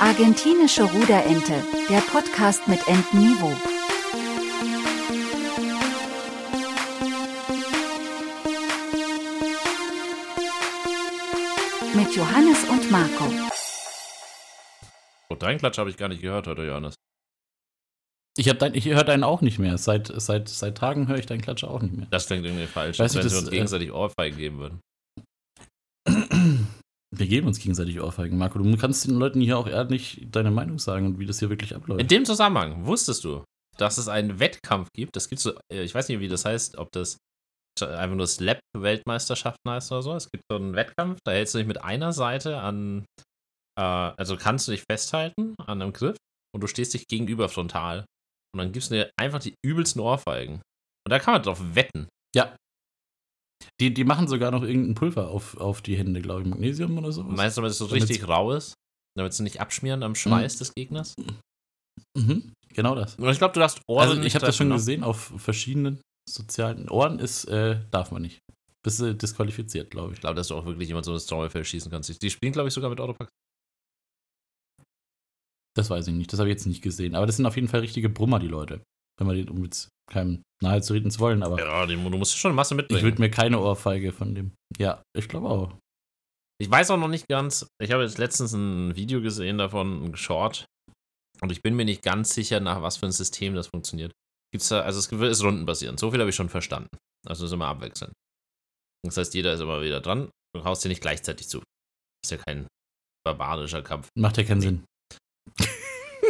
Argentinische Ruderente, der Podcast mit Entniveau. Mit Johannes und Marco. Oh, deinen Klatsch habe ich gar nicht gehört heute, Johannes. Ich, hab dein, ich höre deinen auch nicht mehr. Seit, seit, seit Tagen höre ich deinen Klatsch auch nicht mehr. Das klingt irgendwie falsch, Weißt als du, wenn das, sie uns äh, gegenseitig Ohrfeigen geben würden. Wir geben uns gegenseitig Ohrfeigen. Marco, du kannst den Leuten hier auch ehrlich deine Meinung sagen und wie das hier wirklich abläuft. In dem Zusammenhang wusstest du, dass es einen Wettkampf gibt. Das gibt so, äh, ich weiß nicht, wie das heißt, ob das einfach nur Slap-Weltmeisterschaften heißt oder so. Es gibt so einen Wettkampf, da hältst du dich mit einer Seite an, äh, also kannst du dich festhalten an einem Griff und du stehst dich gegenüber frontal. Und dann gibst du dir einfach die übelsten Ohrfeigen. Und da kann man drauf wetten. ja. Die, die machen sogar noch irgendein Pulver auf, auf die Hände, glaube ich. Magnesium oder so. Meinst du, damit es so Damit's- richtig rau ist? Damit sie nicht abschmieren am Schweiß des Gegners? Mhm, genau das. Und ich glaube, du darfst Ohren Also ich habe das schon ne? gesehen auf verschiedenen sozialen Ohren ist, äh, darf man nicht. Bist du disqualifiziert, glaube ich. Ich glaube, dass du auch wirklich jemand so ins Trommelfell schießen kannst. Die spielen, glaube ich, sogar mit Autopack. Das weiß ich nicht. Das habe ich jetzt nicht gesehen. Aber das sind auf jeden Fall richtige Brummer, die Leute. Wenn man den, um jetzt keinem nahe zu reden zu wollen, aber Ja, du musst schon Masse ich mitbringen. würde mir keine Ohrfeige von dem. Ja, ich glaube auch. Ich weiß auch noch nicht ganz. Ich habe jetzt letztens ein Video gesehen davon, ein Short. Und ich bin mir nicht ganz sicher, nach was für ein System das funktioniert. Gibt's da, also es ist rundenbasierend. So viel habe ich schon verstanden. Also es ist immer abwechselnd. Das heißt, jeder ist immer wieder dran. Du haust dir nicht gleichzeitig zu. ist ja kein barbarischer Kampf. Macht ja keinen Sinn.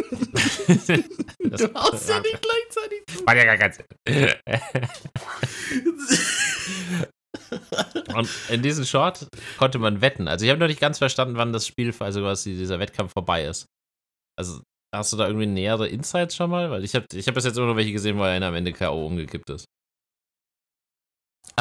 Das- du haust ja nicht gleichzeitig. Macht ja gar keinen Sinn. Und in diesem Short konnte man wetten. Also ich habe noch nicht ganz verstanden, wann das Spiel, also quasi dieser Wettkampf vorbei ist. Also hast du da irgendwie nähere Insights schon mal? Weil ich habe ich hab bis jetzt immer nur welche gesehen, wo einer am Ende K.O. umgekippt ist.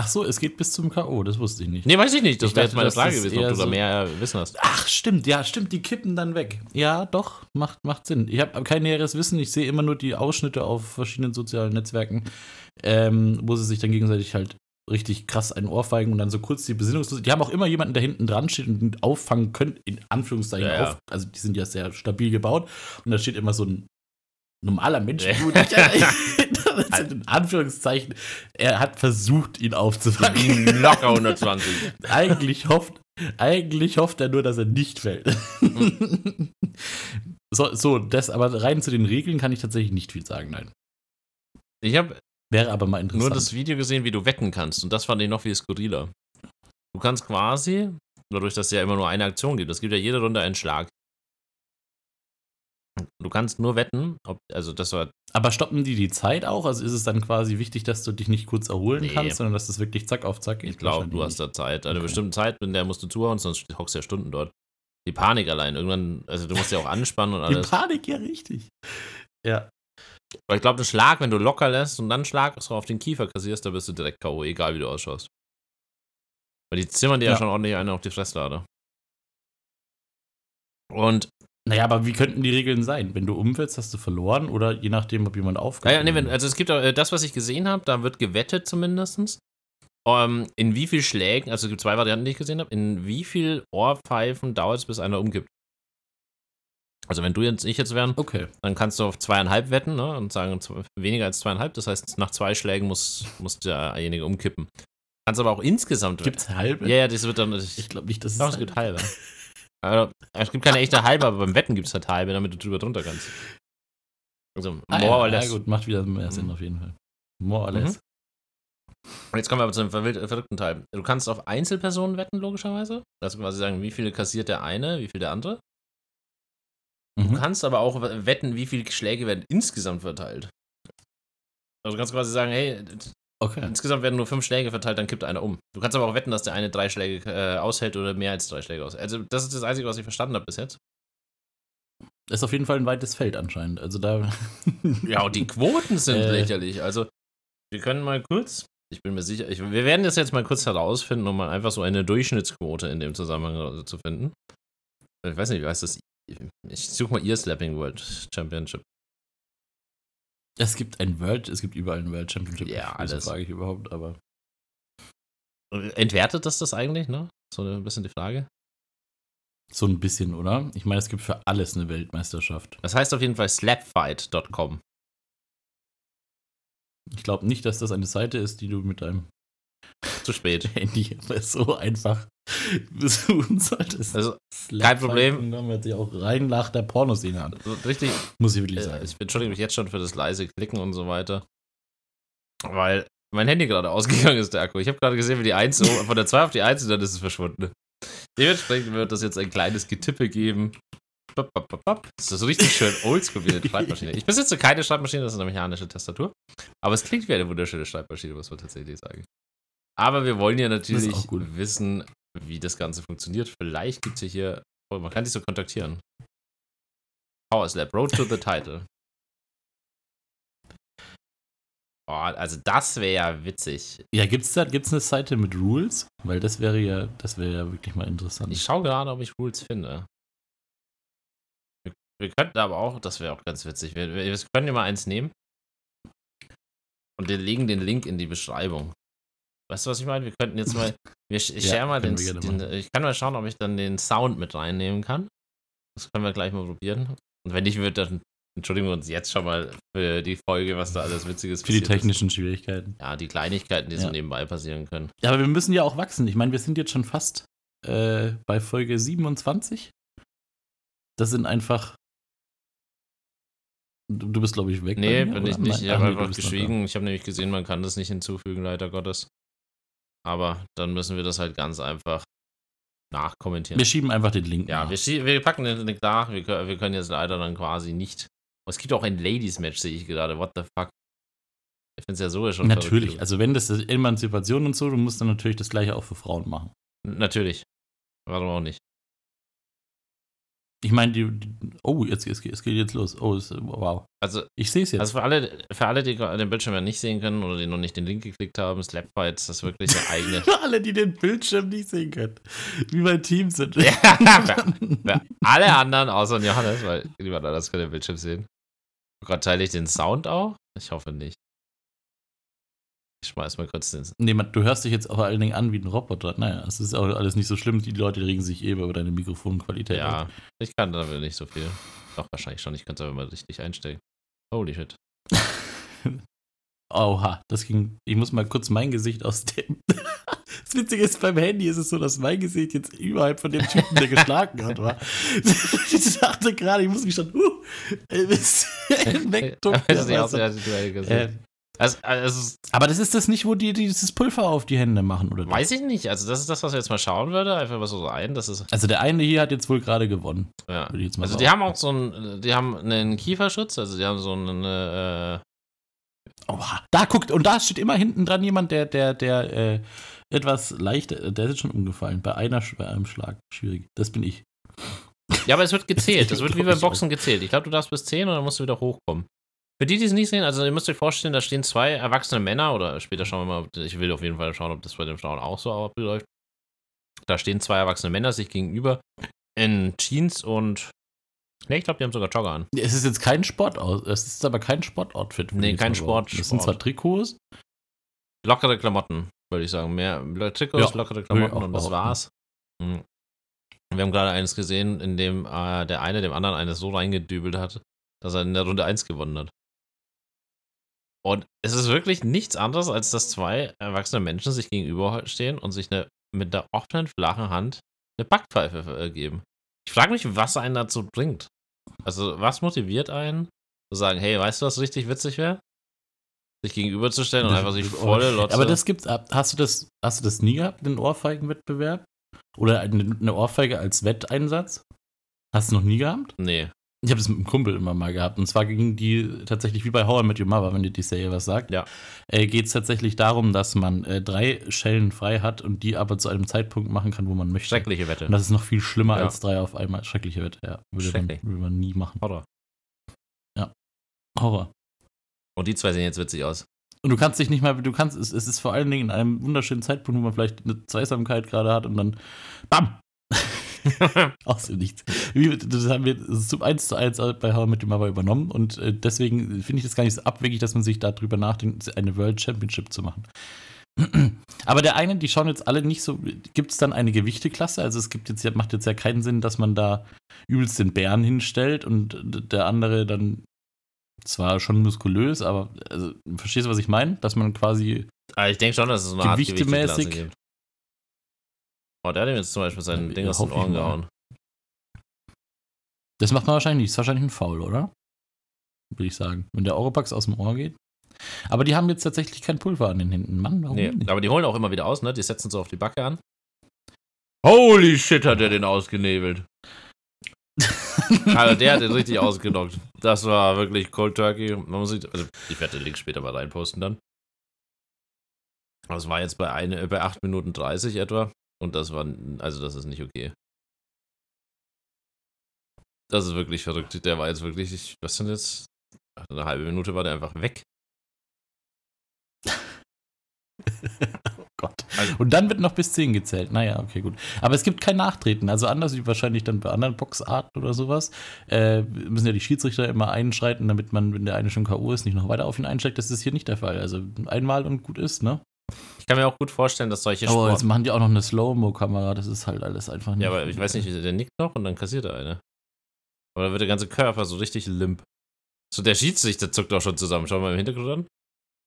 Ach so, es geht bis zum K.O., das wusste ich nicht. Nee, weiß ich nicht. Das wäre jetzt meine das Frage gewesen, ob du da so- mehr Wissen hast. Ach, stimmt, ja, stimmt, die kippen dann weg. Ja, doch, macht, macht Sinn. Ich habe kein näheres Wissen, ich sehe immer nur die Ausschnitte auf verschiedenen sozialen Netzwerken, ähm, wo sie sich dann gegenseitig halt richtig krass einen Ohrfeigen und dann so kurz die Besinnungslose. Die haben auch immer jemanden, der hinten dran steht und ihn auffangen können, in Anführungszeichen Ja, ja. auf. Also die sind ja sehr stabil gebaut und da steht immer so ein normaler Mensch. Das sind in Anführungszeichen, er hat versucht, ihn aufzufangen. Locker 120. Eigentlich hofft, eigentlich hofft er nur, dass er nicht fällt. so, so, das aber rein zu den Regeln kann ich tatsächlich nicht viel sagen, nein. Ich habe Wäre aber mal interessant. nur das Video gesehen, wie du wetten kannst. Und das fand ich noch viel skurriler. Du kannst quasi, dadurch, dass es ja immer nur eine Aktion gibt, es gibt ja jede Runde einen Schlag. Du kannst nur wetten, ob, also das war, aber stoppen die die Zeit auch? Also ist es dann quasi wichtig, dass du dich nicht kurz erholen Nee. kannst, sondern dass das wirklich zack auf zack geht? ich glaube, du hast da Zeit, eine Okay. bestimmte Zeit, in der musst du zuhauen, sonst hockst du ja Stunden dort. Die Panik allein, irgendwann, also du musst ja auch anspannen und nicht. Die alles. Panik, ja, richtig. Ja. Aber ich glaube, ein Schlag, wenn du locker lässt und dann einen Schlag so auf den Kiefer kassierst, da bist du direkt K.O., egal wie du ausschaust. Weil die zimmern dir ja, Ja. schon ordentlich eine auf die Fresslade. Und Naja, aber wie könnten die Regeln sein? Wenn du umfällst, hast du verloren oder je nachdem, ob jemand aufkommt. Naja, nee, wenn, also es gibt auch, äh, das, was ich gesehen habe, da wird gewettet zumindest. Ähm, in wie viel Schlägen, also es gibt zwei Varianten, die ich gesehen habe, in wie viel Ohrpfeifen dauert es, bis einer umkippt. Also wenn du jetzt, ich jetzt wären, okay. dann kannst du auf zweieinhalb wetten ne, und sagen weniger als zweieinhalb. Das heißt, nach zwei Schlägen muss, muss derjenige umkippen. Kannst aber auch insgesamt wetten. Gibt's halbe? Ja, ja, das wird dann. Ich, Ich glaube nicht, dass es. doch, es gibt halbe. Also, es gibt keine echte halbe, aber beim Wetten gibt es halt halbe, damit du drüber drunter kannst. Also, Ah, more ja, or less. Ja, gut, macht wieder mehr Sinn Mhm. auf jeden Fall. More or Mhm. less. Und jetzt kommen wir aber zu dem verwild- verrückten Teil. Du kannst auf Einzelpersonen wetten, logischerweise. Also quasi sagen, wie viele kassiert der eine, wie viel der andere. Du Mhm. kannst aber auch wetten, wie viele Schläge werden insgesamt verteilt. Also du kannst quasi sagen, hey, Okay. insgesamt werden nur fünf Schläge verteilt, dann kippt einer um. Du kannst aber auch wetten, dass der eine drei Schläge äh, aushält oder mehr als drei Schläge aushält. Also das ist das Einzige, was ich verstanden habe bis jetzt. ist auf jeden Fall ein weites Feld anscheinend. Also da. Ja, und die Quoten sind Äh. lächerlich. Also, wir können mal kurz, ich bin mir sicher, ich, wir werden das jetzt mal kurz herausfinden, um mal einfach so eine Durchschnittsquote in dem Zusammenhang zu finden. Ich weiß nicht, wie heißt das? Ich suche mal Ear Slapping World Championship. Es gibt ein World, es gibt überall ein World Championship. Ja, alles. frage ich überhaupt, aber. Entwertet das das eigentlich, ne? So ein bisschen die Frage. So ein bisschen, oder? Ich meine, es gibt für alles eine Weltmeisterschaft. Das heißt auf jeden Fall slapfight.com. Ich glaube nicht, dass das eine Seite ist, die du mit deinem Zu spät. Handy so einfach besuchen solltest. Also, kein Problem. Da hört sich auch rein nach der Pornoszene an. so richtig, Muss ich wirklich äh, sagen. ich entschuldige mich jetzt schon für das leise Klicken und so weiter. Weil mein Handy gerade ausgegangen ist, der Akku. Ich habe gerade gesehen, wie die 1 so von der 2 auf die 1 und dann ist es verschwunden. Dementsprechend wird das jetzt ein kleines Getippe geben. Bap, bap, bap. Das ist so richtig schön oldschool wie eine Schreibmaschine. Ich besitze keine Schreibmaschine, das ist eine mechanische Tastatur. Aber es klingt wie eine wunderschöne Schreibmaschine, muss man tatsächlich sagen. Aber wir wollen ja natürlich wissen, wie das Ganze funktioniert. Vielleicht gibt es ja hier, oh, man kann dich so kontaktieren. Power Slap, Road to the Title. Oh, also das wäre ja witzig. Ja, gibt's da gibt's eine Seite mit Rules? Weil das wäre ja, das wäre ja wirklich mal interessant. Ich schaue gerade, ob ich Rules finde. Wir, wir könnten aber auch, das wäre auch ganz witzig, wir, wir wir können ja mal eins nehmen und wir legen den Link in die Beschreibung. Weißt du, was ich meine? Wir könnten jetzt mal, wir, ich Ja, share mal den, den, ich kann mal schauen, ob ich dann den Sound mit reinnehmen kann. Das können wir gleich mal probieren. Und wenn nicht, wird dann entschuldigen wir uns jetzt schon mal für die Folge, was da alles Witziges Für die passiert ist. technischen Schwierigkeiten. Ja, die Kleinigkeiten, die so Ja. nebenbei passieren können. Ja, aber wir müssen ja auch wachsen. Ich meine, wir sind jetzt schon fast äh, bei Folge 27. Das sind einfach. Du, bist, glaube ich, weg. Nee, mir, bin oder? ich nicht. Ich habe einfach geschwiegen. Ich habe nämlich gesehen, man kann das nicht hinzufügen, leider Gottes. Aber dann müssen wir das halt ganz einfach nachkommentieren. Wir schieben einfach den Link. ja, nach. wir, wir packen den Link nach. Wir, können- wir können jetzt leider dann quasi nicht. Oh, es gibt auch ein Ladies-Match, sehe ich gerade. What the fuck? Ich finde es ja so schon Natürlich. verrückt. Also, wenn das ist Emanzipation und so, du musst dann natürlich das Gleiche auch für Frauen machen. Natürlich. Warum auch nicht? Ich meine, die, die. Oh, jetzt, jetzt, es geht jetzt los. Oh, es, wow. Also, Ich sehe es jetzt. also für alle, für alle, die den Bildschirm ja nicht sehen können oder die noch nicht den Link geklickt haben, Slapfights, das ist wirklich eine eigene. Für alle, die den Bildschirm nicht sehen können. Wie mein Team sind. Ja, für, für alle anderen außer Johannes, weil niemand anders kann den Bildschirm sehen. Gerade teile ich den Sound auch? Ich hoffe nicht. Ich schmeiß mal kurz den. Nee, man, du hörst dich jetzt vor allen Dingen an wie ein Roboter. Naja, es ist auch alles nicht so schlimm. Die Leute regen sich eh über deine Mikrofonqualität. Ja, ich kann damit nicht so viel. Doch, wahrscheinlich schon. Ich kann es aber mal richtig einstellen. Holy shit. Oha, das ging. Ich muss mal kurz mein Gesicht aus dem. Das Witzige ist, beim Handy ist es so, dass mein Gesicht jetzt überhalb von dem Typen, der geschlagen hat, war. Ich dachte gerade, ich muss mich schon uh, bisschen wegducken. Das ist nicht aus, aber, als du äh, gesehen. Also, also, aber das ist das nicht, wo die dieses Pulver auf die Hände machen, oder? weiß ich nicht. Also, das ist das, was wir jetzt mal schauen würde. Einfach mal so ein. Das ist. Also der eine hier hat jetzt wohl gerade gewonnen. Ja. Ich Also, sagen. die haben auch so einen. Die haben einen Kieferschutz. Also, die haben so eine. Äh, Oha, da guckt, und da steht immer hinten dran jemand, der, der, der äh, etwas leichter, der ist jetzt schon umgefallen. Bei einer bei einem Schlag. Schwierig. Das bin ich. Ja, aber es wird gezählt. Das wird wie beim ich Boxen gezählt. Ich glaube, du darfst bis 10 und dann musst du wieder hochkommen. Für die, die es nicht sehen, also ihr müsst euch vorstellen, da stehen zwei erwachsene Männer oder später schauen wir mal, ich will auf jeden Fall schauen, ob das bei dem Frauen auch so abläuft. Da stehen zwei erwachsene Männer sich gegenüber in Jeans und Ne, ich glaube, die haben sogar Jogger an. Es ist jetzt kein Sportaus, es ist aber kein Sportoutfit. Nee, kein. Sport- Das sind zwar Sport. Trikots. Lockere Klamotten, würde ich sagen. Mehr Trikots, Ja, lockere Klamotten und das war's. Mhm. Wir haben gerade eines gesehen, in dem äh, der eine dem anderen eines so reingedübelt hat, dass er in der Runde 1 gewonnen hat. Und es ist wirklich nichts anderes, als dass zwei erwachsene Menschen sich gegenüberstehen und sich eine, mit der offenen, flachen Hand eine Backpfeife äh, geben. Ich frage mich, was einen dazu bringt. Also, was motiviert einen, zu sagen, hey, weißt du, was richtig witzig wäre? Sich gegenüberzustellen und einfach sich volle Lotze. Aber das gibt's, ab- hast du das, hast du das nie gehabt, den Ohrfeigenwettbewerb? Oder eine, eine Ohrfeige als Wetteinsatz? Hast du noch nie gehabt? Nee. Ich habe das mit einem Kumpel immer mal gehabt. Und zwar ging die tatsächlich wie bei How I Met Your Mother, wenn dir die Serie was sagt. Ja. Äh, Geht es tatsächlich darum, dass man äh, drei Schellen frei hat und die aber zu einem Zeitpunkt machen kann, wo man möchte. Schreckliche Wette. Und das ist noch viel schlimmer Ja. als drei auf einmal. Schreckliche Wette, ja. Würde man, Schrecklich. würde man nie machen. Horror. Horror. Und die zwei sehen jetzt witzig aus. Und du kannst dich nicht mal, du kannst, es, es ist vor allen Dingen in einem wunderschönen Zeitpunkt, wo man vielleicht eine Zweisamkeit gerade hat und dann BAM! Aus dem Nichts. Das haben wir so eins zu eins bei How I Met Your Mother übernommen und äh, deswegen finde ich das gar nicht so abwegig, dass man sich darüber nachdenkt, eine World Championship zu machen. Aber der eine, die schauen jetzt alle nicht so. Gibt es dann eine Gewichteklasse? Also es gibt jetzt, macht jetzt ja keinen Sinn, dass man da übelst den Bären hinstellt und der andere dann zwar schon muskulös, aber also, verstehst du, was ich meine? Dass man quasi Aber ich denke schon, dass es so eine Art Gewichtemäßig-. Oh, der hat ihm jetzt zum Beispiel sein Ja, Ding aus den Ohren gehauen. Das macht man wahrscheinlich nicht. Das ist wahrscheinlich ein Foul, oder? Würde ich sagen. Wenn der Oropax aus dem Ohr geht. Aber die haben jetzt tatsächlich kein Pulver an den Händen. Mann, warum Nee, nicht? aber die holen auch immer wieder aus, ne? Die setzen so auf die Backe an. Holy shit, hat der den ausgenebelt. Also der hat den richtig ausgenockt. Das war wirklich Cold Turkey. Man muss sich, also ich werde den Link später mal reinposten dann. Das war jetzt bei, eine, bei 8 Minuten 30 etwa. Und das war, also das ist nicht okay. Das ist wirklich verrückt. Der war jetzt wirklich, ich, was denn jetzt? Eine halbe Minute war der einfach weg. oh Gott. Und dann wird noch bis 10 gezählt. Naja, okay, gut. Aber es gibt kein Nachtreten. Also anders wie wahrscheinlich dann bei anderen Boxarten oder sowas, äh, müssen ja die Schiedsrichter immer einschreiten, damit man, wenn der eine schon K.O. ist, nicht noch weiter auf ihn einsteigt. Das ist hier nicht der Fall. Also einmal und gut ist, ne? Ich kann mir auch gut vorstellen, dass solche Aber Sport jetzt machen die auch noch eine Slow-Mo-Kamera. Das ist halt alles einfach nicht. Ja, aber ich weiß nicht, der nickt noch und dann kassiert er eine. Aber dann wird der ganze Körper so richtig limp. So, der Schiedsrichter zuckt auch schon zusammen. Schau mal im Hintergrund an.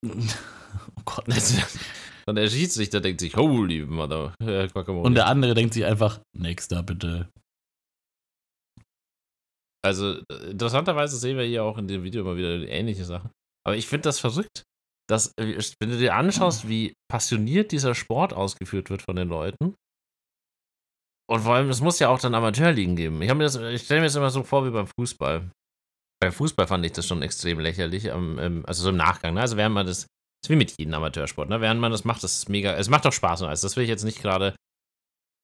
oh Gott. Und der Schiedsrichter denkt sich, holy mother, Guacamole. Und der andere denkt sich einfach, nächster bitte. also, interessanterweise sehen wir hier auch in dem Video immer wieder ähnliche Sachen. Aber ich finde das verrückt, dass, äh, wenn du dir anschaust, wie passioniert dieser Sport ausgeführt wird von den Leuten. Und vor allem, es muss ja auch dann Amateurligen geben. Ich, hab mir das- ich stelle mir das immer so vor wie beim Fußball. Beim Fußball fand ich das schon extrem lächerlich, ähm, also so im Nachgang. Ne? Also während man das, das ist wie mit jedem Amateursport, ne? während man das macht, das ist mega, es macht doch Spaß und alles. Das will ich jetzt nicht gerade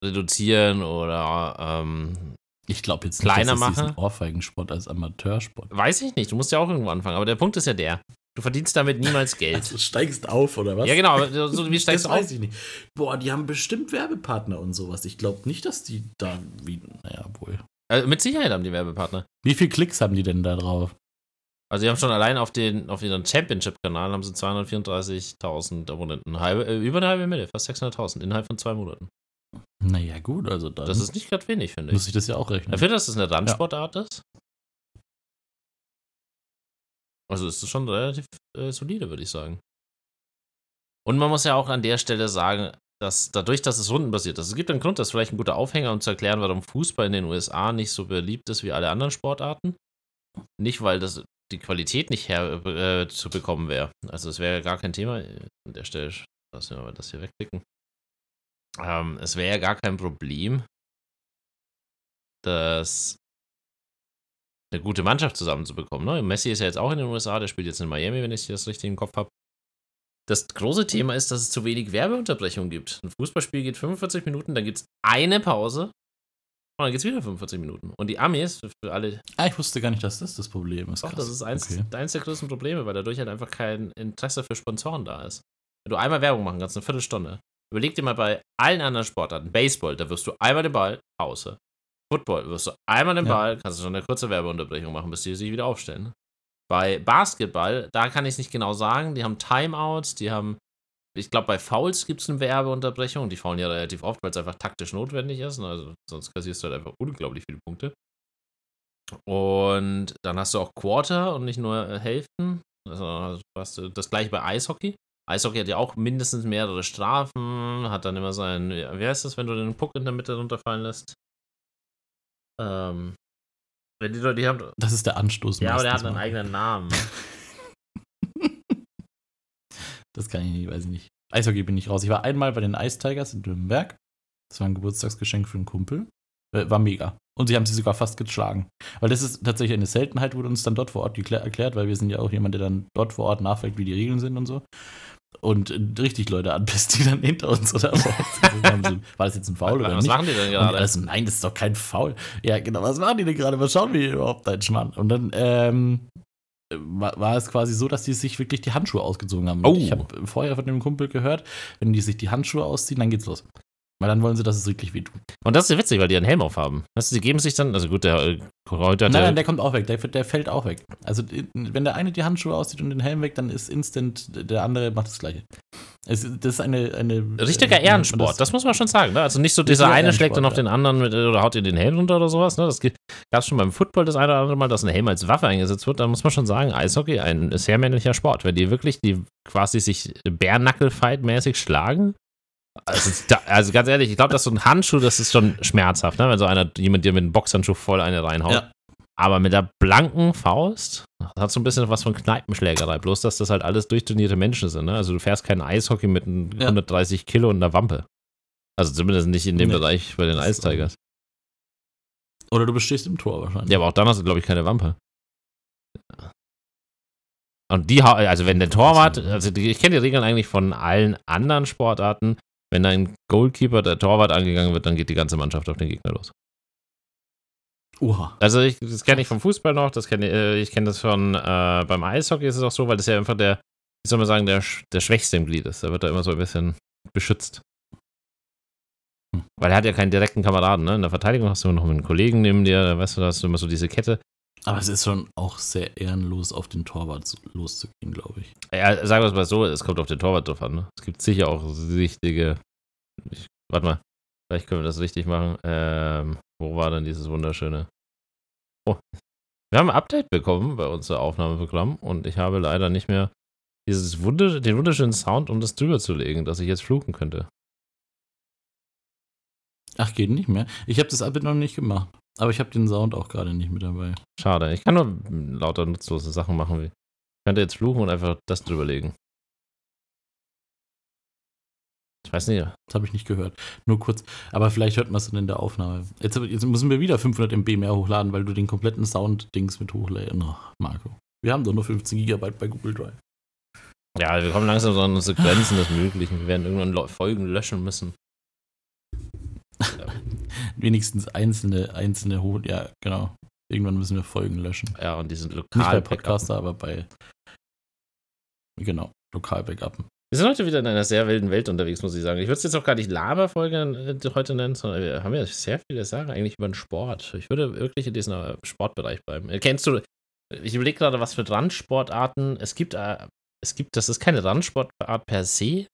reduzieren oder ähm, Ich glaube jetzt Kleiner nicht, dass es mache? diesen Ohrfeigensport als Amateursport. Weiß ich nicht, du musst ja auch irgendwo anfangen. Aber der Punkt ist ja der, du verdienst damit niemals Geld. Also steigst auf, oder was? ja, genau, so wie steigst Das du auf? weiß ich nicht. Boah, die haben bestimmt Werbepartner und sowas. Ich glaube nicht, dass die da wie. Naja, wohl. Äh, mit Sicherheit haben die Werbepartner. Wie viele Klicks haben die denn da drauf? Also die haben schon allein auf den auf ihren Championship-Kanal haben sie 234.000 Abonnenten. Halbe, äh, über eine halbe Mille, fast 600.000 innerhalb von zwei Monaten. Naja, gut, also da Das ist nicht gerade wenig, finde ich. muss ich das ja auch rechnen. Dafür, dass es eine Randsportart ist. Also ist es schon relativ äh, solide, würde ich sagen. Und man muss ja auch an der Stelle sagen, dass dadurch, dass es rundenbasiert ist, es gibt einen Grund, das ist vielleicht ein guter Aufhänger, um zu erklären, warum Fußball in den USA nicht so beliebt ist wie alle anderen Sportarten. Nicht, weil das die Qualität nicht her äh, zu bekommen wäre. Also es wäre gar kein Thema. An der Stelle lassen wir mal das hier wegklicken. Ähm, es wäre ja gar kein Problem, dass eine gute Mannschaft zusammenzubekommen. Ne? Messi ist ja jetzt auch in den USA, der spielt jetzt in Miami, wenn ich das richtig im Kopf habe. Das große Thema ist, dass es zu wenig Werbeunterbrechung gibt. Ein Fußballspiel geht 45 Minuten, dann gibt es eine Pause und dann geht es wieder 45 Minuten. Und die Amis, für alle, ah, ich wusste gar nicht, dass das das Problem ist. doch, Krass. das ist eins, Okay. eins der größten Probleme, weil dadurch halt einfach kein Interesse für Sponsoren da ist. Wenn du einmal Werbung machen kannst, eine Viertelstunde, überleg dir mal bei allen anderen Sportarten, Baseball, da wirst du einmal den Ball, Pause. Football, wirst du einmal den Ja. Ball, kannst du schon eine kurze Werbeunterbrechung machen, bis die sich wieder aufstellen. Bei Basketball, da kann ich es nicht genau sagen, die haben Timeouts, die haben, ich glaube, bei Fouls gibt es eine Werbeunterbrechung, die faulen ja relativ oft, weil es einfach taktisch notwendig ist, ne? also sonst kassierst du halt einfach unglaublich viele Punkte. Und dann hast du auch Quarter und nicht nur äh, Hälften. Also hast du das gleiche bei Eishockey. Eishockey hat ja auch mindestens mehrere Strafen, hat dann immer sein, wie heißt das, wenn du den Puck in der Mitte runterfallen lässt? Ähm, wenn die, die haben, Das ist der Anstoß. ja, aber der hat einen mal. eigenen Namen. Das kann ich nicht, weiß ich nicht. Eishockey bin ich raus. Ich war einmal bei den Ice Tigers in Nürnberg. Das war ein Geburtstagsgeschenk für einen Kumpel. Äh, War mega. Und sie haben sie sogar fast geschlagen. Weil das ist tatsächlich eine Seltenheit, wurde uns dann dort vor Ort erklärt, weil wir sind ja auch jemand, der dann dort vor Ort nachfragt, wie die Regeln sind und so. Und richtig Leute anpisst, die dann hinter uns oder sind. War das jetzt ein Foul oder Was nicht? machen die denn gerade? also, nein, das ist doch kein Foul. Ja, genau, was machen die denn gerade? Was schauen wir hier überhaupt, dein Schmarrn? Und dann ähm, war, war es quasi so, dass die sich wirklich die Handschuhe ausgezogen haben. Oh. Ich habe vorher von dem Kumpel gehört, wenn die sich die Handschuhe ausziehen, dann geht's los. Weil dann wollen sie, dass es wirklich wehtut. Und das ist ja witzig, weil die einen Helm aufhaben. Weißt du, die geben sich dann, also gut, der äh, heute hat Nein, der, nein, der kommt auch weg. Der, der fällt auch weg. Also, wenn der eine die Handschuhe auszieht und den Helm weg, dann ist instant, der andere macht das Gleiche. Es, das ist eine. eine Richtiger äh, Ehrensport, das, das- muss man schon sagen. Ne? Also nicht so dieser eine schlägt dann auf den anderen mit, oder haut ihr den Helm runter oder sowas. Ne? Das gab es schon beim Football das eine oder andere Mal, dass ein Helm als Waffe eingesetzt wird. Da muss man schon sagen, Eishockey ein sehr männlicher Sport. Wenn die wirklich die quasi sich Bärnackel-Fight-mäßig schlagen. Also, also ganz ehrlich, ich glaube, dass so ein Handschuh, das ist schon schmerzhaft, ne? wenn so einer, jemand dir mit einem Boxhandschuh voll eine reinhaut. Ja. Aber mit der blanken Faust das hat so ein bisschen was von Kneipenschlägerei, bloß dass das halt alles durchtrainierte Menschen sind. Ne? Also du fährst kein Eishockey mit einem Ja. 130 Kilo und einer Wampe. Also zumindest nicht in dem Nee. Bereich bei den Das ist Ice Tigers. Oder du bestehst im Tor wahrscheinlich. Ja, aber auch dann hast du, glaube ich, keine Wampe. Und die, also wenn der Torwart, also ich kenne die Regeln eigentlich von allen anderen Sportarten, wenn ein Goalkeeper, der Torwart angegangen wird, dann geht die ganze Mannschaft auf den Gegner los. Oha. Also ich, das kenne ich vom Fußball noch, das kenne äh, ich kenne das von äh, beim Eishockey ist es auch so, weil das ja einfach der, wie soll man sagen, der, der Schwächste im Glied ist. Da wird er immer so ein bisschen beschützt. Hm. Weil er hat ja keinen direkten Kameraden, ne? In der Verteidigung hast du immer noch einen Kollegen neben dir, da weißt du, da hast du immer so diese Kette. Aber es ist schon auch sehr ehrenlos, auf den Torwart zu- loszugehen, glaube ich. Ja, sagen wir es mal so, es kommt auf den Torwart drauf an. Ne? Es gibt sicher auch richtige. Ich, warte mal, vielleicht können wir das richtig machen. Ähm, wo war denn dieses wunderschöne? Oh, wir haben ein Update bekommen bei unserem Aufnahmeprogramm und ich habe leider nicht mehr dieses Wunder, den wunderschönen Sound, um das drüber zu legen, dass ich jetzt fluchen könnte. Ach, geht nicht mehr. Ich habe das Update noch nicht gemacht. Aber ich habe den Sound auch gerade nicht mit dabei. Schade. Ich kann nur lauter nutzlose Sachen machen. Ich könnte jetzt fluchen und einfach das drüber legen. Ich weiß nicht. Das habe ich nicht gehört. Nur kurz. Aber vielleicht hört man es dann in der Aufnahme. Jetzt, jetzt müssen wir wieder 500 MB mehr hochladen, weil du den kompletten Sound-Dings mit hochlädst. Ach, Marco. Wir haben doch nur 15 Gigabyte bei Google Drive. Ja, wir kommen langsam so an unsere Grenzen des Möglichen. Wir werden irgendwann Folgen löschen müssen. Wenigstens einzelne, einzelne hoch. Ja, genau. Irgendwann müssen wir Folgen löschen. Ja, und die sind Nicht bei lokal Podcaster, aber bei. Genau, lokal backuppen. Wir sind heute wieder in einer sehr wilden Welt unterwegs, muss ich sagen. Ich würde es jetzt auch gar nicht Laberfolge äh, heute nennen, sondern wir haben ja sehr viele Sachen eigentlich über den Sport. Ich würde wirklich in diesem äh, Sportbereich bleiben. Äh, Kennst du, ich überlege gerade, was für Randsportarten es gibt. Es gibt, das ist keine Randsportart per se,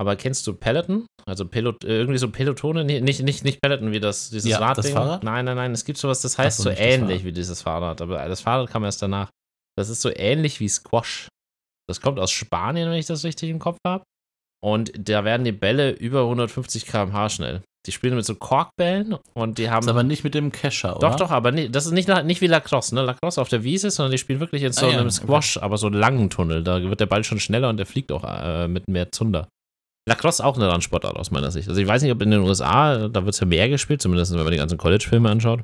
aber kennst du Peloton? Also Pelot, äh, irgendwie so Pelotone? Nee, nicht, nicht, nicht Peloton wie das, dieses Ja, das Radding. Fahrrad? Nein, nein, nein, es gibt sowas, das heißt so, das ähnlich wie dieses Fahrrad, aber das Fahrrad kam erst danach. Das ist so ähnlich wie Squash. Das kommt aus Spanien, wenn ich das richtig im Kopf habe. Und da werden die Bälle über 150 km/h schnell. Die spielen mit so Korkbällen und die haben. Ist aber nicht mit dem Kescher, oder? doch, doch, aber nie, das ist nicht, nicht wie Lacrosse, ne? Lacrosse auf der Wiese, sondern die spielen wirklich in so Ah, ja, einem okay. Squash, aber so einen langen Tunnel. Da wird der Ball schon schneller und der fliegt auch äh, mit mehr Zunder. Lacrosse auch eine Randsportart aus meiner Sicht. Also ich weiß nicht, ob in den USA, da wird es ja mehr gespielt, zumindest wenn man die ganzen College-Filme anschaut.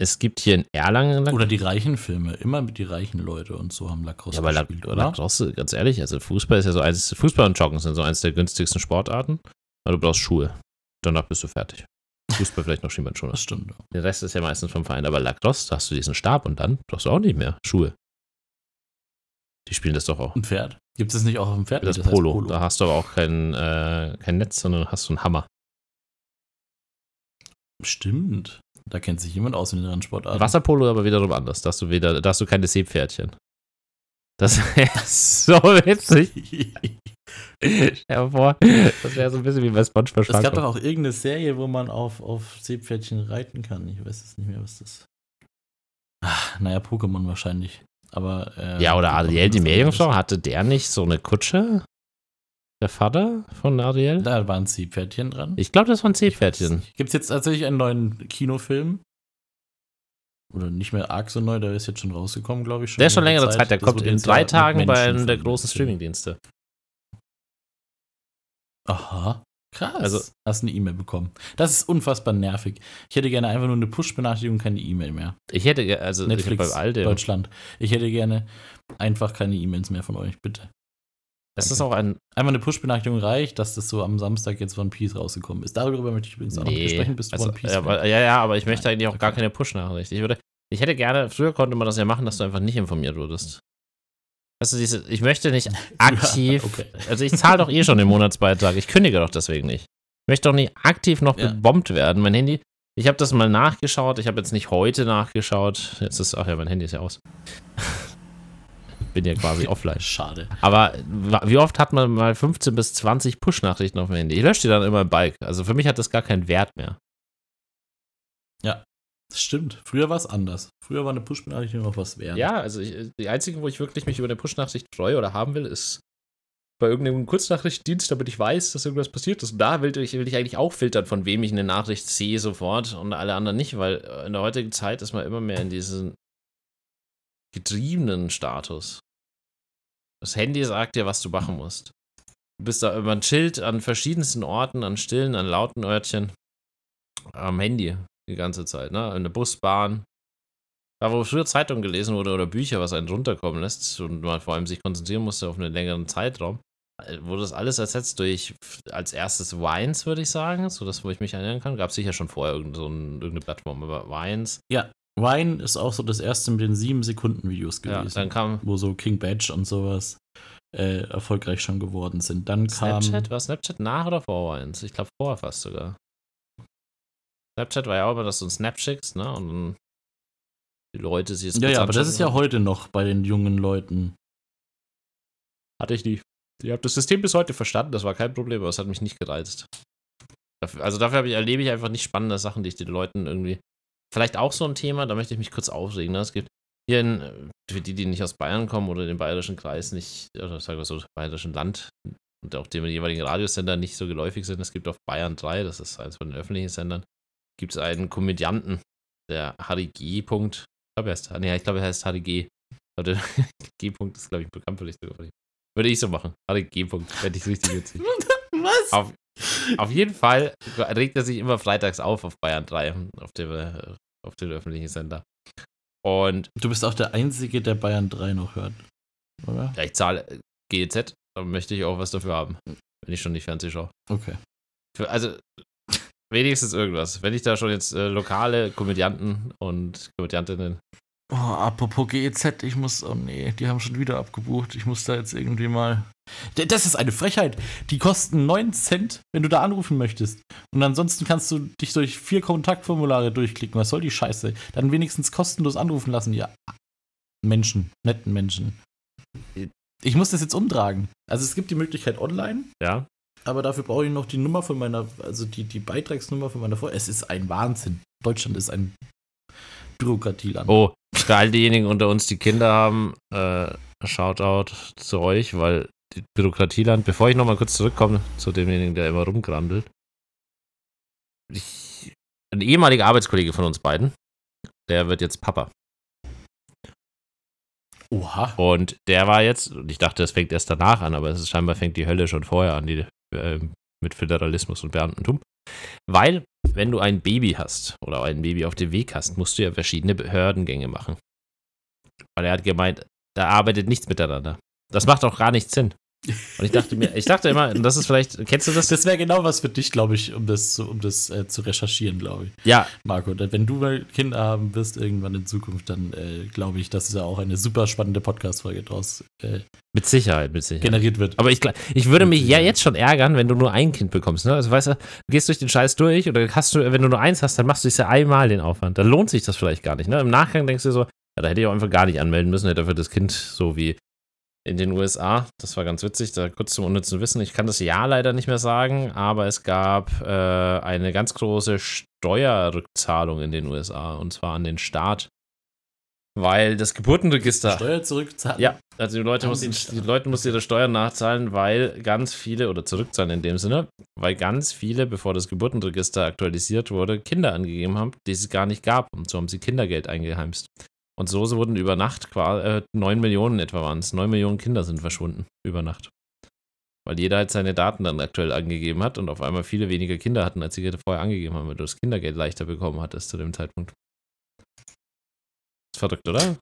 Es gibt hier in Erlangen Oder die reichen Filme. Immer mit die reichen Leute und so haben Lacrosse Ja, aber gespielt, oder? Lacrosse, ganz ehrlich, also Fußball ist ja so eins, Fußball und Joggen sind so eins der günstigsten Sportarten. Aber du brauchst Schuhe. Danach bist du fertig. Fußball vielleicht noch Schienbeinschoner. Das stimmt. Der Rest ist ja meistens vom Verein. Aber Lacrosse, da hast du diesen Stab und dann brauchst du auch nicht mehr Schuhe. Die spielen das doch auch. Ein Pferd. Gibt es nicht auch auf dem Pferd? Das, heißt Polo. Da hast du aber auch kein, äh, kein Netz, sondern hast so einen Hammer. Stimmt. Da kennt sich jemand aus in den Randsportarten. Wasserpolo aber wiederum anders. Da hast du, wieder, da hast du keine Seepferdchen. Das ist so witzig. Stell dir vor, das wäre so ein bisschen wie bei SpongeBob Es gab doch auch irgendeine Serie, wo man auf, auf Seepferdchen reiten kann. Ich weiß es nicht mehr, was das Ah, Naja, Pokémon wahrscheinlich. Aber. äh, Ja, oder Ariel, die Meerjungfrau, hatte der nicht so eine Kutsche? Der Vater von Ariel? Da waren Seepferdchen dran. Ich glaube, das waren Seepferdchen. Gibt es jetzt tatsächlich einen neuen Kinofilm? Oder nicht mehr arg so neu, der ist jetzt schon rausgekommen, glaube ich. Schon Der ist schon längere längere Zeit, der kommt in drei Tagen bei einem der großen Streamingdienste. Aha. Krass. Also- hast eine E-Mail bekommen. Das ist unfassbar nervig. Ich hätte gerne einfach nur eine Push-Benachrichtigung, keine E-Mail mehr. Ich hätte, also ich Netflix hab bei all dem, Deutschland. Ich hätte gerne einfach keine E-Mails mehr von euch, bitte. es ist auch ein, Einfach eine Push-Benachrichtigung reicht, dass das so am Samstag jetzt One Piece rausgekommen ist. Darüber möchte ich übrigens auch noch nee, besprechen, bis du also, One Piece ja, aber, ja, ja, aber ich möchte Nein, eigentlich auch gar keine Push-Nachricht. Ich würde, ich hätte gerne, früher konnte man das ja machen, dass du einfach nicht informiert wurdest. Weißt du, diese, ich möchte nicht aktiv, okay. also ich zahle doch eh schon den Monatsbeitrag, ich kündige doch deswegen nicht. Ich möchte doch nicht aktiv noch Ja. gebombt werden. Mein Handy, ich habe das mal nachgeschaut, ich habe jetzt nicht heute nachgeschaut, jetzt ist, ach ja, mein Handy ist ja aus. Bin ja quasi offline. Schade. Aber wie oft hat man mal 15 bis 20 Push-Nachrichten auf dem Handy? Ich lösche die dann immer im Bike. Also für mich hat das gar keinen Wert mehr. Das stimmt. Früher war es anders. Früher war eine Push-Benachrichtigung noch was wert. Ja, also ich, die einzige, wo ich wirklich mich über eine Push-Nachricht freue oder haben will, ist bei irgendeinem Kurznachrichtendienst, damit ich weiß, dass irgendwas passiert ist. Und da will ich, will ich eigentlich auch filtern, von wem ich eine Nachricht sehe sofort und alle anderen nicht, weil in der heutigen Zeit ist man immer mehr in diesen getriebenen Status. Das Handy sagt dir, was du machen musst. Du bist da, man chillt an verschiedensten Orten, an stillen, an lauten Örtchen am Handy die ganze Zeit, ne? In der Busbahn, da, wo früher Zeitung gelesen wurde oder Bücher, was einen runterkommen lässt und man vor allem sich konzentrieren musste auf einen längeren Zeitraum, äh, wurde das alles ersetzt durch als erstes Vines, würde ich sagen, so das, wo ich mich erinnern kann. Gab es sicher schon vorher irgend so ein, irgendeine Plattform, aber Vines. Wine ist auch so das erste mit den 7-Sekunden-Videos Ja, gewesen. dann kam wo so King Badge und sowas äh, erfolgreich schon geworden sind. Dann kam. Snapchat. War Snapchat nach oder vor Vines? Ich glaube vorher fast sogar. Snapchat war ja auch immer, dass du einen Snap schickst, ne? Und dann die Leute sich Ja, ja, aber das ist ja heute noch bei den jungen Leuten. Hatte ich nie. Ich habe das System bis heute verstanden, das war kein Problem, aber es hat mich nicht gereizt. Also dafür ich, erlebe ich einfach nicht spannende Sachen, die ich den Leuten irgendwie. Vielleicht auch so ein Thema, da möchte ich mich kurz aufregen. Ne? Es gibt hier, in, für die, die nicht aus Bayern kommen oder den bayerischen Kreis nicht, oder sagen wir so, bayerischen Land und auch dem jeweiligen Radiosender nicht so geläufig sind, es gibt auf Bayern 3, das ist eines von den öffentlichen Sendern, gibt es einen Komödianten, der Harry G. Punkt, ich glaube, er heißt, nee, ich glaube, er heißt Harry G. Der G. Punkt ist, glaube ich, Programm für dich sogar. Würde ich so machen. Harry G. Punkt, fände ich richtig witzig. Was? Auf, auf jeden Fall regt er sich immer freitags auf auf Bayern 3, auf dem, äh, auf dem öffentlichen Sender. Und Du bist auch der Einzige, der Bayern 3 noch hört. Oder? ja, ich zahle äh, GEZ, dann möchte ich auch was dafür haben, wenn ich schon die Fernseh schaue. Okay. Für, also wenigstens irgendwas. Wenn ich da schon jetzt äh, lokale Komödianten und Komödiantinnen. Oh, apropos GEZ, ich muss, oh nee, die haben schon wieder abgebucht. Ich muss da jetzt irgendwie mal. Das ist eine Frechheit. Die kosten 9 Cent, wenn du da anrufen möchtest. Und ansonsten kannst du dich durch vier Kontaktformulare durchklicken. Was soll die Scheiße? Dann wenigstens kostenlos anrufen lassen, ja. Menschen, netten Menschen. Ich muss das jetzt umtragen. Also es gibt die Möglichkeit online, Ja, aber dafür brauche ich noch die Nummer von meiner, also die, die Beitragsnummer von meiner Frau. Es ist ein Wahnsinn. Deutschland ist ein Bürokratieland. Oh, für all diejenigen unter uns, die Kinder haben, äh, Shoutout zu euch, weil Bürokratieland, bevor ich nochmal kurz zurückkomme zu demjenigen, der immer rumgrandelt. Ich, ein ehemaliger Arbeitskollege von uns beiden, der wird jetzt Papa. Oha. Und der war jetzt, und ich dachte, es fängt erst danach an, aber es ist scheinbar fängt die Hölle schon vorher an, die, äh, mit Föderalismus und Beamtentum. Weil, wenn du ein Baby hast oder ein Baby auf dem Weg hast, musst du ja verschiedene Behördengänge machen. Weil er hat gemeint, da arbeitet nichts miteinander. Das macht auch gar nichts Sinn. Und ich dachte mir, ich dachte immer, das ist vielleicht, kennst du das? Das wäre genau was für dich, glaube ich, um das, zu, um das äh, zu recherchieren, glaube ich. Ja, Marco, wenn du mal Kinder haben wirst irgendwann in Zukunft, dann äh, glaube ich, dass da auch eine super spannende Podcast-Folge draus äh, mit Sicherheit, mit Sicherheit. generiert wird. Aber ich, ich würde mich ja jetzt schon ärgern, wenn du nur ein Kind bekommst. Ne? Also weißt du, du gehst durch den Scheiß durch oder hast du, wenn du nur eins hast, dann machst du es ja einmal den Aufwand. Dann lohnt sich das vielleicht gar nicht. Ne? Im Nachgang denkst du so, ja, da hätte ich auch einfach gar nicht anmelden müssen, hätte dafür das Kind so wie in den USA. Das war ganz witzig, da kurz zum unnützen Wissen. Ich kann das Jahr leider nicht mehr sagen, aber es gab äh, eine ganz große Steuerrückzahlung in den USA und zwar an den Staat. Weil das Geburtenregister. Steuer zurückzahlen. Ja, also die Leute mussten, die Leute mussten ihre Steuern nachzahlen, weil ganz viele, oder zurückzahlen in dem Sinne, weil ganz viele, bevor das Geburtenregister aktualisiert wurde, Kinder angegeben haben, die es gar nicht gab. Und so haben sie Kindergeld eingeheimst. Und so wurden über Nacht quasi äh, 9 Millionen etwa waren es. 9 Millionen Kinder sind verschwunden über Nacht. Weil jeder halt seine Daten dann aktuell angegeben hat und auf einmal viele weniger Kinder hatten, als sie vorher angegeben haben, weil du das Kindergeld leichter bekommen hattest zu dem Zeitpunkt. Ist verrückt, oder?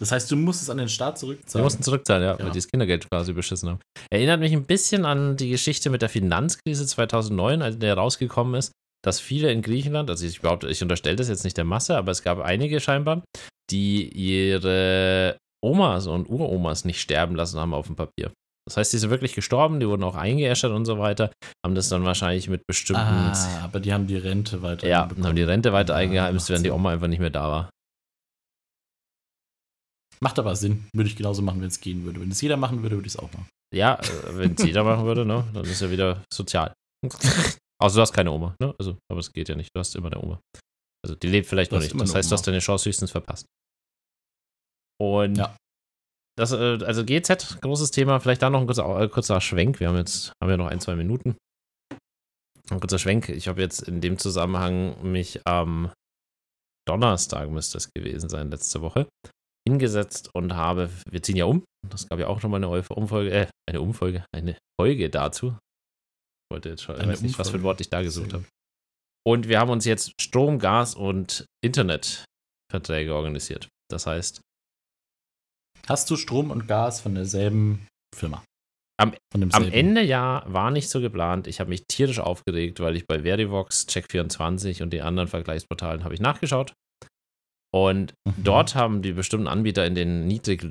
Das heißt, du musst es an den Staat zurückzahlen. mussten zurückzahlen, ja, Ja. weil die das Kindergeld quasi beschissen haben. Erinnert mich ein bisschen an die Geschichte mit der Finanzkrise 2009, als der rausgekommen ist, dass viele in Griechenland, also ich behaupte, ich unterstelle das jetzt nicht der Masse, aber es gab einige scheinbar, die ihre Omas und Uromas nicht sterben lassen haben auf dem Papier. Das heißt, die sind wirklich gestorben, die wurden auch eingeäschert und so weiter, haben das dann wahrscheinlich mit bestimmten, ah, aber die haben die Rente weiter. ja, haben die Rente weiter Ja, eingeheimst, macht während die. Oma einfach nicht mehr da war. Macht aber Sinn. Würde ich genauso machen, wenn es gehen würde. Wenn es jeder machen würde, würde ich es auch machen. Ja, äh, wenn es jeder machen würde, ne, dann ist ja wieder sozial. Also du hast keine Oma, ne? Also, aber es geht ja nicht. Du hast immer eine Oma. Also die lebt vielleicht Du noch nicht. Das heißt, du Oma. hast deine Chance höchstens verpasst. Und Ja. das, äh, also GZ, großes Thema. Vielleicht da noch ein kurzer, äh, kurzer Schwenk. Wir haben jetzt, haben ja noch ein, zwei Minuten. Ein kurzer Schwenk. Ich habe jetzt in dem Zusammenhang mich am Donnerstag müsste es gewesen sein, letzte Woche, hingesetzt und habe, wir ziehen ja um. Das gab ja auch nochmal eine Umfolge, äh, eine Umfolge, eine Folge dazu. Ich wollte jetzt schon, ich weiß nicht, was für ein. Wort ich da gesucht habe. Und wir haben uns jetzt Strom, Gas und Internetverträge organisiert. Das heißt, Hast du Strom und Gas von derselben Firma? Am- am. Ende ja war nicht so geplant. Ich habe mich tierisch aufgeregt, weil ich bei Verivox, Check24 und den anderen Vergleichsportalen habe ich nachgeschaut. Und Mhm. Dort haben die bestimmten Anbieter in den niedrig,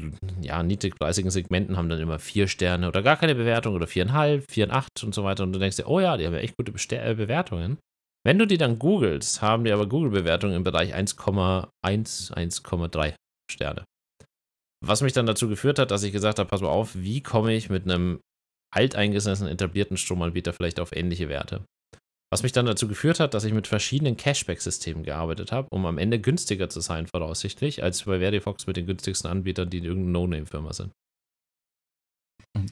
ja, niedrigpreisigen Segmenten haben dann immer vier Sterne oder gar keine Bewertung oder viereinhalb, vier und acht und so weiter. Und du denkst dir, oh ja, die haben ja echt gute Beste äh, Bewertungen. Wenn du die dann googelst, haben die aber Google-Bewertungen im Bereich 1,1, 1,3 Sterne. Was mich dann dazu geführt hat, dass ich gesagt habe, pass mal auf, wie komme ich mit einem alteingesessenen, etablierten Stromanbieter vielleicht auf ähnliche Werte? Was mich dann dazu geführt hat, dass ich mit verschiedenen Cashback-Systemen gearbeitet habe, um am Ende günstiger zu sein, voraussichtlich, als bei Verifox mit den günstigsten Anbietern, die irgendeine No-Name-Firma sind.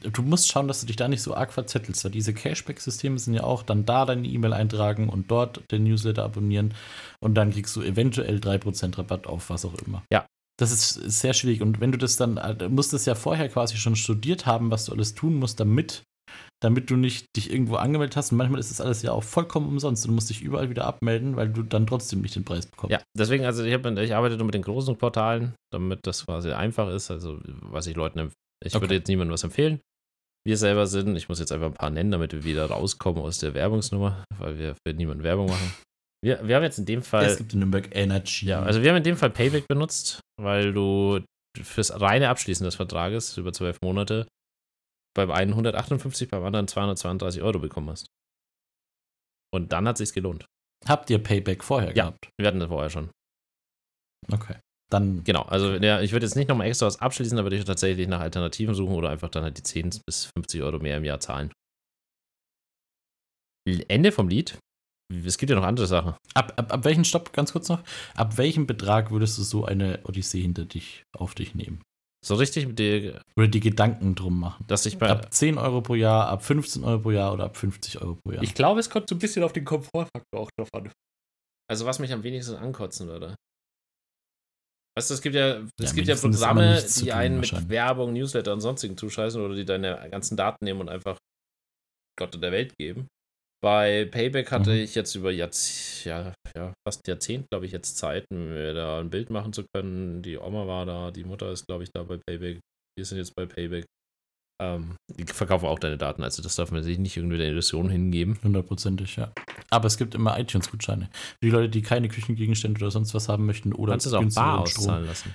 Du musst schauen, dass du dich da nicht so arg verzettelst, weil diese Cashback-Systeme sind ja auch dann da deine E-Mail eintragen und dort den Newsletter abonnieren und dann kriegst du eventuell 3% Rabatt auf was auch immer. Ja. Das ist sehr schwierig und wenn du das dann, äh, du musst das ja vorher quasi schon studiert haben, was du alles tun musst, damit, damit du nicht dich irgendwo angemeldet hast und manchmal ist das alles ja auch vollkommen umsonst du musst dich überall wieder abmelden, weil du dann trotzdem nicht den Preis bekommst. Ja, deswegen, also ich, hab, ich arbeite nur mit den großen Portalen, damit das quasi einfach ist, also was ich Leuten empfehle. Ich Okay. würde jetzt niemandem was empfehlen. Wir selber sind, ich muss jetzt einfach ein paar nennen, damit wir wieder rauskommen aus der Werbungsnummer, weil wir für niemanden Werbung machen. Wir, wir haben jetzt in dem Fall. Es gibt in Nürnberg Energy. Ja, also wir haben in dem Fall Payback benutzt, weil du fürs reine Abschließen des Vertrages über zwölf Monate beim einen 158, beim anderen 232 Euro bekommen hast. Und dann hat sich's gelohnt. Habt ihr Payback vorher Ja. gehabt? Wir hatten das vorher schon. Okay. Dann Genau, also ja, ich würde jetzt nicht nochmal extra was abschließen, da würde ich tatsächlich nach Alternativen suchen oder einfach dann halt die 10 bis 50 Euro mehr im Jahr zahlen. Ende vom Lied. Es gibt ja noch andere Sachen. Ab, ab, ab welchen, Stopp, ganz kurz noch, ab welchem Betrag würdest du so eine Odyssee hinter dich, auf dich nehmen? So richtig, mit der- Oder die Gedanken drum machen? dass ich bei. Ab 10 Euro pro Jahr, ab 15 Euro pro Jahr oder ab 50 Euro pro Jahr? Ich glaube, es kommt so ein bisschen auf den Komfortfaktor auch drauf an. Also, was mich am wenigsten ankotzen würde. Weißt du, es gibt ja, es Ja, gibt ja Programme, die tun, einen mit. Werbung, Newsletter und sonstigen zuscheißen oder die deine ganzen Daten nehmen und einfach Gott und der Welt geben. Bei Payback hatte Mhm. ich jetzt über Jahrzeh ja, ja, fast Jahrzehnt, glaube ich, jetzt Zeit, mir da ein Bild machen zu können. Die Oma war da, die Mutter ist, glaube ich, da bei Payback. Wir sind jetzt bei Payback. Ähm, die verkaufen auch deine Daten, also das darf man sich nicht irgendwie der Illusion hingeben. Hundertprozentig, ja. Aber es gibt immer iTunes-Gutscheine. Für die Leute, die keine Küchengegenstände oder sonst was haben möchten Du oder kannst es auch bar auszahlen lassen.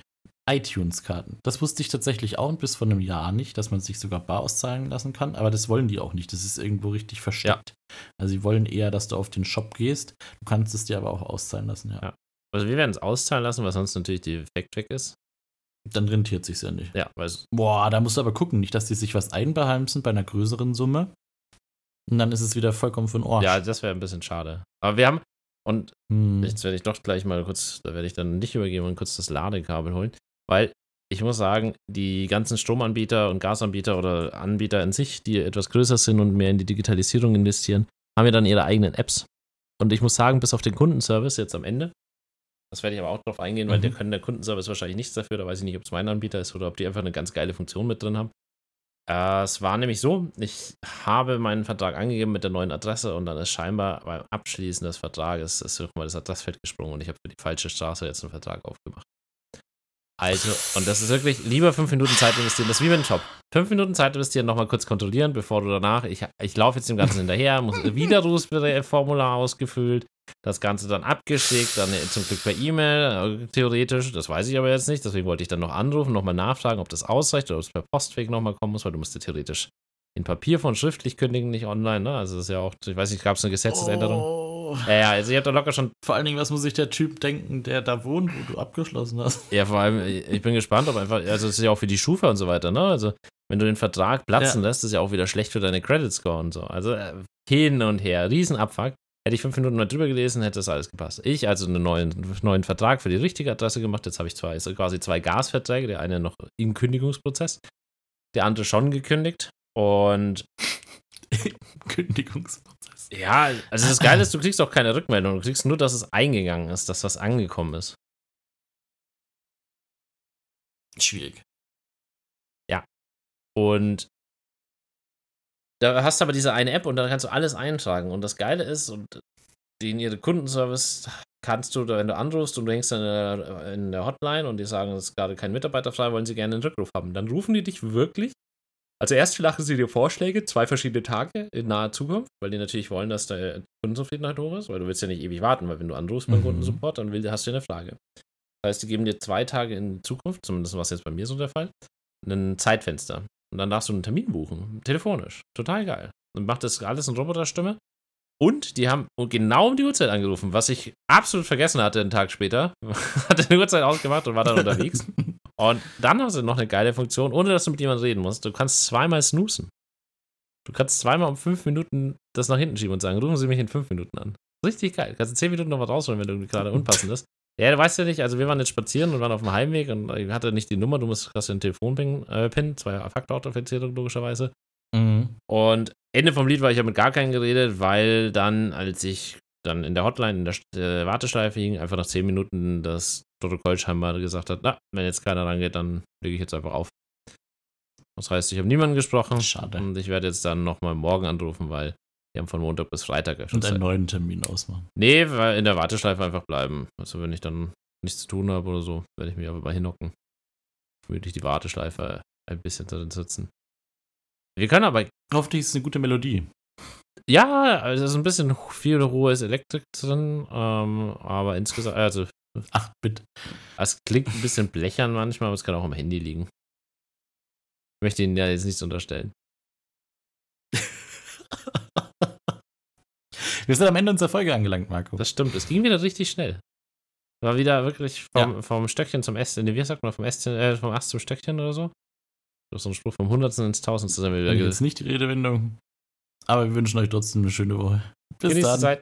iTunes-Karten. Das wusste ich tatsächlich auch bis vor einem Jahr nicht, dass man sich sogar bar auszahlen lassen kann. Aber das wollen die auch nicht. Das ist irgendwo richtig versteckt. Also sie wollen eher, dass du auf den Shop gehst. Du kannst es dir aber auch auszahlen lassen, ja. Ja. Also wir werden es auszahlen lassen, weil sonst natürlich die Fact-Check ist. Dann rentiert sich's ja nicht. Ja, weil es Boah, da musst du aber gucken, nicht, dass die sich was einbeheimsen bei einer größeren Summe. Und dann ist es wieder vollkommen den Ohr. Ja, das wäre ein bisschen schade. Aber wir haben, und hm. jetzt werde ich doch gleich mal kurz, da werde ich dann nicht übergeben und kurz das Ladekabel holen, weil ich muss sagen, die ganzen Stromanbieter und Gasanbieter oder Anbieter in sich, die etwas größer sind und mehr in die Digitalisierung investieren, haben ja dann ihre eigenen Apps. Und ich muss sagen, bis auf den Kundenservice jetzt am Ende, das werde ich aber auch drauf eingehen, weil Mhm. der können der Kundenservice wahrscheinlich nichts dafür, da weiß ich nicht, ob es mein Anbieter ist oder ob die einfach eine ganz geile Funktion mit drin haben. Äh, es war nämlich so, ich habe meinen Vertrag angegeben mit der neuen Adresse und dann ist scheinbar beim Abschließen des Vertrages ist irgendwann das Adressfeld gesprungen und ich habe für die falsche Straße jetzt einen Vertrag aufgemacht. Also, und das ist wirklich lieber fünf Minuten Zeit investieren. Das ist wie mit dem Job. Fünf Minuten Zeit investieren, nochmal kurz kontrollieren, bevor du danach. Ich, ich laufe jetzt dem Ganzen hinterher, muss Widerrufsformular ausgefüllt, das Ganze dann abgeschickt, dann zum Glück per E-Mail, äh, theoretisch. Das weiß ich aber jetzt nicht. Deswegen wollte ich dann noch anrufen, nochmal nachfragen, ob das ausreicht oder ob es per Postweg nochmal kommen muss, weil du musst ja theoretisch in Papier von schriftlich kündigen, nicht online. Ne? Also, das ist ja auch, ich weiß nicht, gab es eine Gesetzesänderung? Oh. Ja, ja, also ich habe da locker schon. Vor allen Dingen, was muss sich der Typ denken, der da wohnt, wo du abgeschlossen hast? Ja, vor allem, ich bin gespannt, ob einfach, also es ist ja auch für die Schufa und so weiter, ne? Also, wenn du den Vertrag platzen Ja. lässt, ist ja auch wieder schlecht für deine Credit Score und so. Also, äh, hin und her, Riesenabfuck. Hätte ich fünf Minuten mal drüber gelesen, hätte das alles gepasst. Ich also einen neuen, neuen Vertrag für die richtige Adresse gemacht. Jetzt habe ich zwei, also quasi zwei Gasverträge. Der eine noch im Kündigungsprozess, der andere schon gekündigt. Und Kündigungsprozess. ja, also das Geile ist, du kriegst auch keine Rückmeldung. Du kriegst nur, dass es eingegangen ist, dass was angekommen ist. Schwierig. Und da hast du aber diese eine App und da kannst du alles eintragen. Und das Geile ist, und in ihre Kundenservice kannst du, wenn du anrufst und du hängst dann in der, in der Hotline und die sagen, es ist gerade kein Mitarbeiter frei, wollen sie gerne einen Rückruf haben. Dann rufen die dich wirklich. Also erst machen sie dir Vorschläge, zwei verschiedene Tage in naher Zukunft, weil die natürlich wollen, dass der Kundenzufriedenheit hoch ist, weil du willst ja nicht ewig warten, weil wenn du anrufst beim Mhm. Kundensupport, dann will, hast du eine Frage. Das heißt, die geben dir zwei Tage in Zukunft, zumindest war es jetzt bei mir so der Fall, ein Zeitfenster. Und dann darfst du einen Termin buchen, telefonisch. Total geil. Und macht das alles in Roboterstimme. Und die haben genau um die Uhrzeit angerufen, was ich absolut vergessen hatte einen Tag später. hatte eine Uhrzeit ausgemacht und war dann unterwegs. Und dann haben sie noch eine geile Funktion, ohne dass du mit jemandem reden musst. Du kannst zweimal snoosen. Du kannst zweimal um fünf Minuten das nach hinten schieben und sagen, rufen Sie mich in fünf Minuten an. Richtig geil. Du kannst in zehn Minuten noch was rausholen, wenn du gerade unpassend ist. Ja, du weißt ja nicht, also wir waren jetzt spazieren und waren auf dem Heimweg und ich hatte nicht die Nummer, du musst hast den Telefonpin, äh, Pin, zwei Faktor-Authentifizierung logischerweise. Mhm. Und Ende vom Lied war ich ja mit gar keinen geredet, weil dann, als ich dann in der Hotline, in der äh, Warteschleife hing, einfach nach 10 Minuten das Protokoll scheinbar gesagt hat, na, wenn jetzt keiner rangeht, dann lege ich jetzt einfach auf. Das heißt, ich habe niemanden gesprochen Schade. und ich werde jetzt dann nochmal morgen anrufen, weil wir haben von Montag bis Freitag Und einen Zeit. neuen Termin ausmachen. Nee, weil in der Warteschleife einfach bleiben. Also wenn ich dann nichts zu tun habe oder so, werde ich mich einfach mal hinhocken. Würde ich die Warteschleife ein bisschen drin sitzen. Wir können aber Hoffentlich ist es eine gute Melodie. Ja, also es ist ein bisschen viel hohes Elektrik drin, ähm, aber insgesamt, also 8-Bit. es klingt ein bisschen blechern manchmal, aber es kann auch am Handy liegen. Ich möchte Ihnen ja jetzt nichts unterstellen. Wir sind am Ende unserer Folge angelangt, Marco. Das stimmt, es ging wieder richtig schnell. War wieder wirklich vom, vom Stöckchen zum Ästchen, wie sagt man, vom, Ästchen, äh, vom Ast zum Stöckchen oder so? Das ist so ein Spruch vom Hundertsten ins Tausendste sind wir wieder Jetzt nicht die Redewendung. Aber wir wünschen euch trotzdem eine schöne Woche. Bis Genießt dann. Zeit.